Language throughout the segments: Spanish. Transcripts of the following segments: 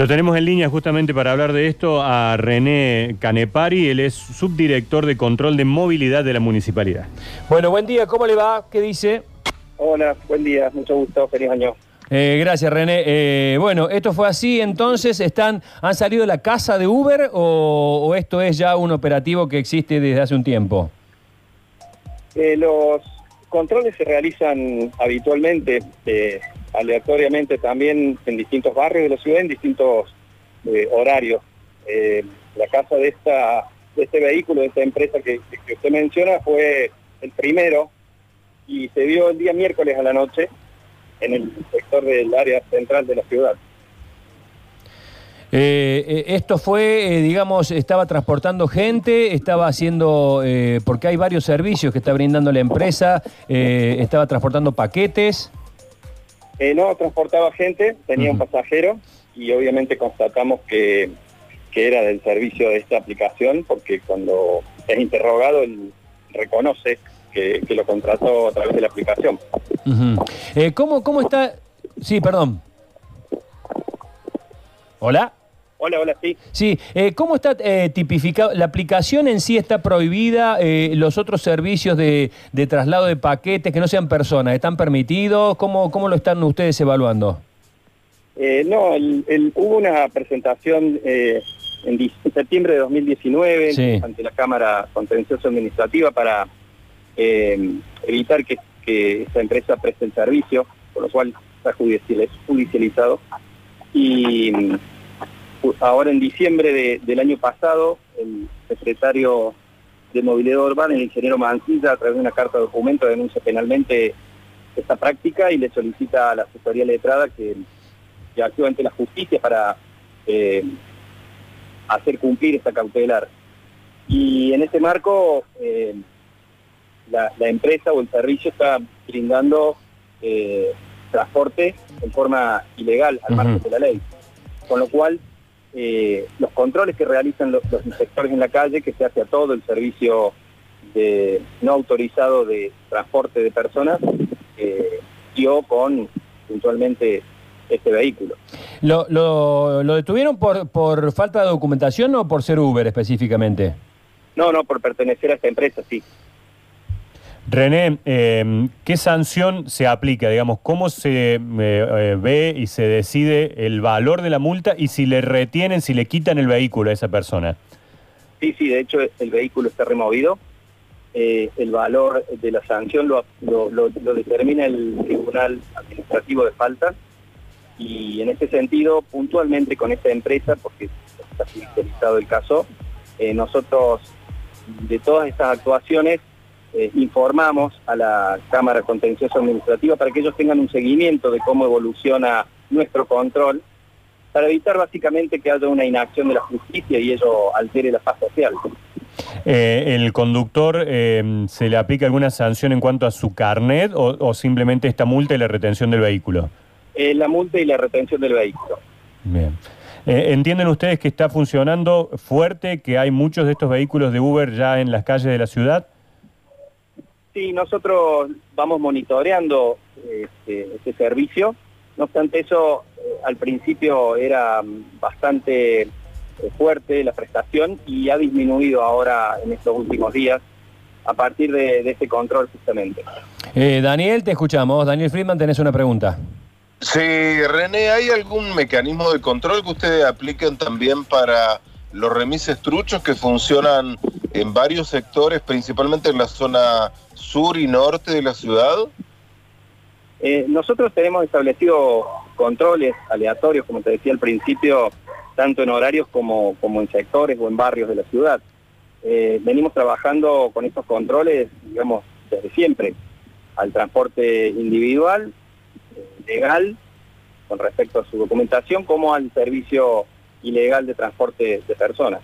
Lo tenemos en línea justamente para hablar de esto a René Canepari, él es subdirector de control de movilidad de la municipalidad. Bueno, buen día, ¿cómo le va? ¿Qué dice? Hola, buen día, mucho gusto, feliz año. Eh, gracias, René. Eh, bueno, esto fue así, entonces, están, ¿han salido de la casa de Uber o, o esto es ya un operativo que existe desde hace un tiempo? Eh, los controles se realizan habitualmente, eh, aleatoriamente también en distintos barrios de la ciudad, en distintos eh, horarios. Eh, la casa de, esta, de este vehículo, de esta empresa que, usted menciona, fue el primero y se vio el día miércoles a la noche en el sector del área central de la ciudad. Eh, esto fue, digamos, estaba transportando gente, estaba haciendo, porque hay varios servicios que está brindando la empresa, estaba transportando paquetes. Eh, no transportaba gente, tenía un pasajero y obviamente constatamos que, que era del servicio de esta aplicación porque cuando es interrogado él reconoce que, que lo contrató a través de la aplicación. Eh, ¿cómo, ¿Cómo está? Sí, perdón. ¿Hola? Hola, hola, sí. Sí, eh, ¿cómo está eh, tipificado? ¿La aplicación en sí está prohibida? eh, ¿Los otros servicios de, de traslado de paquetes que no sean personas están permitidos? ¿Cómo, cómo lo están ustedes evaluando? Eh, no, el- el- hubo una presentación eh, en septiembre de 2019 Sí. ante la Cámara Contencioso Administrativa para evitar que, que esta empresa preste el servicio, por lo cual está judicial- judicializado. Y ahora en diciembre de- del año pasado, el secretario de Movilidad Urbana, el ingeniero Mancilla, a través de una carta de documento, denuncia penalmente esta práctica y le solicita a la asesoría letrada que que actúa ante la justicia para eh, hacer cumplir esta cautelar. Y en este marco, eh, la, la empresa o el servicio está brindando eh, transporte en forma ilegal al margen de la ley. Con lo cual, eh, los controles que realizan los, los inspectores en la calle, que se hace a todo el servicio de, no autorizado de transporte de personas, eh, dio con puntualmente este vehículo. ¿Lo, lo, lo detuvieron por, por falta de documentación o por ser Uber específicamente? No, no, por pertenecer a esta empresa, sí. René, eh, ¿qué sanción se aplica? Digamos, ¿cómo se eh, eh, ve y se decide el valor de la multa y si le retienen, si le quitan el vehículo a esa persona? Sí, sí, de hecho el vehículo está removido. Eh, el valor de la sanción lo, determina el Tribunal Administrativo de Faltas y en ese sentido, puntualmente con esta empresa, porque está judicializado el caso, nosotros de todas estas actuaciones eh, informamos a la Cámara Contencioso Administrativa para que ellos tengan un seguimiento de cómo evoluciona nuestro control para evitar básicamente que haya una inacción de la justicia y ello altere la paz social. Eh, ¿El conductor eh, se le aplica alguna sanción en cuanto a su carnet o, o simplemente esta multa y la retención del vehículo? Eh, la multa y la retención del vehículo. Bien. Eh, ¿Entienden ustedes que está funcionando fuerte, que hay muchos de estos vehículos de Uber ya en las calles de la ciudad? Sí, nosotros vamos monitoreando este, este servicio. No obstante eso, eh, al principio era bastante eh, fuerte la prestación y ha disminuido ahora en estos últimos días a partir de, de este control justamente. Eh, Daniel, te escuchamos. Daniel Friedman, tenés una pregunta. Sí, René, ¿hay algún mecanismo de control que ustedes apliquen también para los remises truchos que funcionan en varios sectores, principalmente en la zona sur y norte de la ciudad? Eh, nosotros tenemos establecido controles aleatorios, como te decía al principio, tanto en horarios como, como en sectores o en barrios de la ciudad. Eh, venimos trabajando con estos controles, digamos, desde siempre, al transporte individual, eh, legal, con respecto a su documentación, como al servicio ilegal de transporte de personas.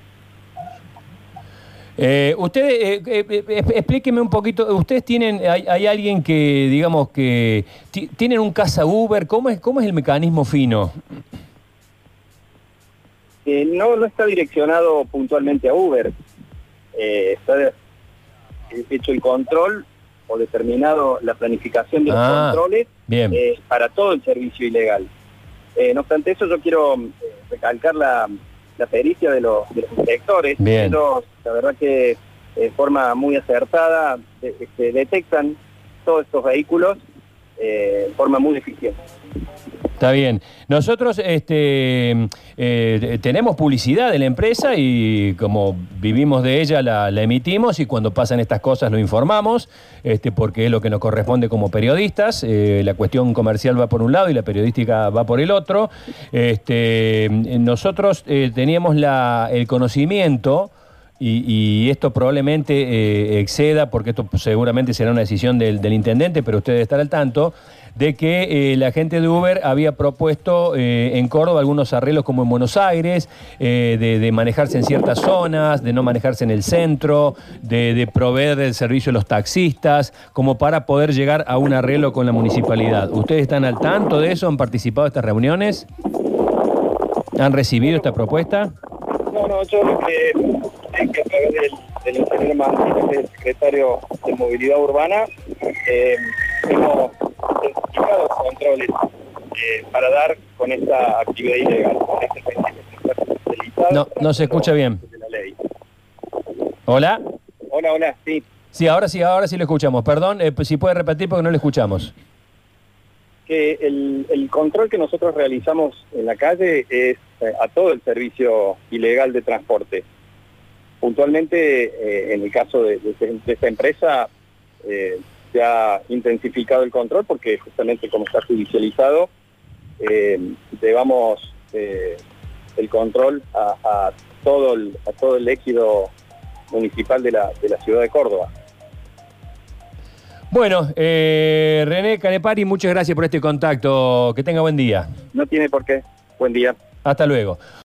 Eh, ustedes, eh, eh, eh, explíqueme un poquito, ustedes tienen, hay, hay alguien que, digamos, que ti- tienen un casa Uber, ¿cómo es, cómo es el mecanismo fino? Eh, no, no está direccionado puntualmente a Uber. Eh, está hecho el control o determinado la planificación de los Ah, controles Bien. para todo el servicio ilegal. No obstante eso, yo quiero recalcar la, la pericia de los, de los inspectores. Bien. Ellos, la verdad que de forma muy acertada de- este, detectan todos estos vehículos eh, de forma muy eficiente. Está bien. Nosotros este, eh, tenemos publicidad de la empresa y como vivimos de ella la, la emitimos y cuando pasan estas cosas lo informamos, este, porque es lo que nos corresponde como periodistas. Eh, la cuestión comercial va por un lado y la periodística va por el otro. Este, nosotros eh, teníamos la- el conocimiento. Y, y esto probablemente eh, exceda, porque esto seguramente será una decisión del, del intendente, pero usted debe estar al tanto, de que eh, la gente de Uber había propuesto eh, en Córdoba algunos arreglos como en Buenos Aires, eh, de, de manejarse en ciertas zonas, de no manejarse en el centro, de, de proveer el servicio a los taxistas, como para poder llegar a un arreglo con la municipalidad. ¿Ustedes están al tanto de eso? ¿Han participado de estas reuniones? ¿Han recibido esta propuesta? No, no, yo lo que, es que a través del, del ingeniero Martínez, que es el secretario de Movilidad Urbana, eh, hemos intensificado controles eh, para dar con esta actividad ilegal, con este No, no se escucha bien. de la ley. ¿Hola? Hola, hola, sí. Sí, ahora sí, ahora sí lo escuchamos. Perdón, eh, si puede repetir porque no lo escuchamos. Que el, control que nosotros realizamos en la calle es eh, a todo el servicio ilegal de transporte. Puntualmente, eh, en el caso de, de esta empresa, eh, se ha intensificado el control porque justamente como está judicializado, llevamos el control a, todo el, a todo el éxito municipal de la, de la ciudad de Córdoba. Bueno, eh, René Canepari, muchas gracias por este contacto. Que tenga buen día. No tiene por qué. Buen día. Hasta luego.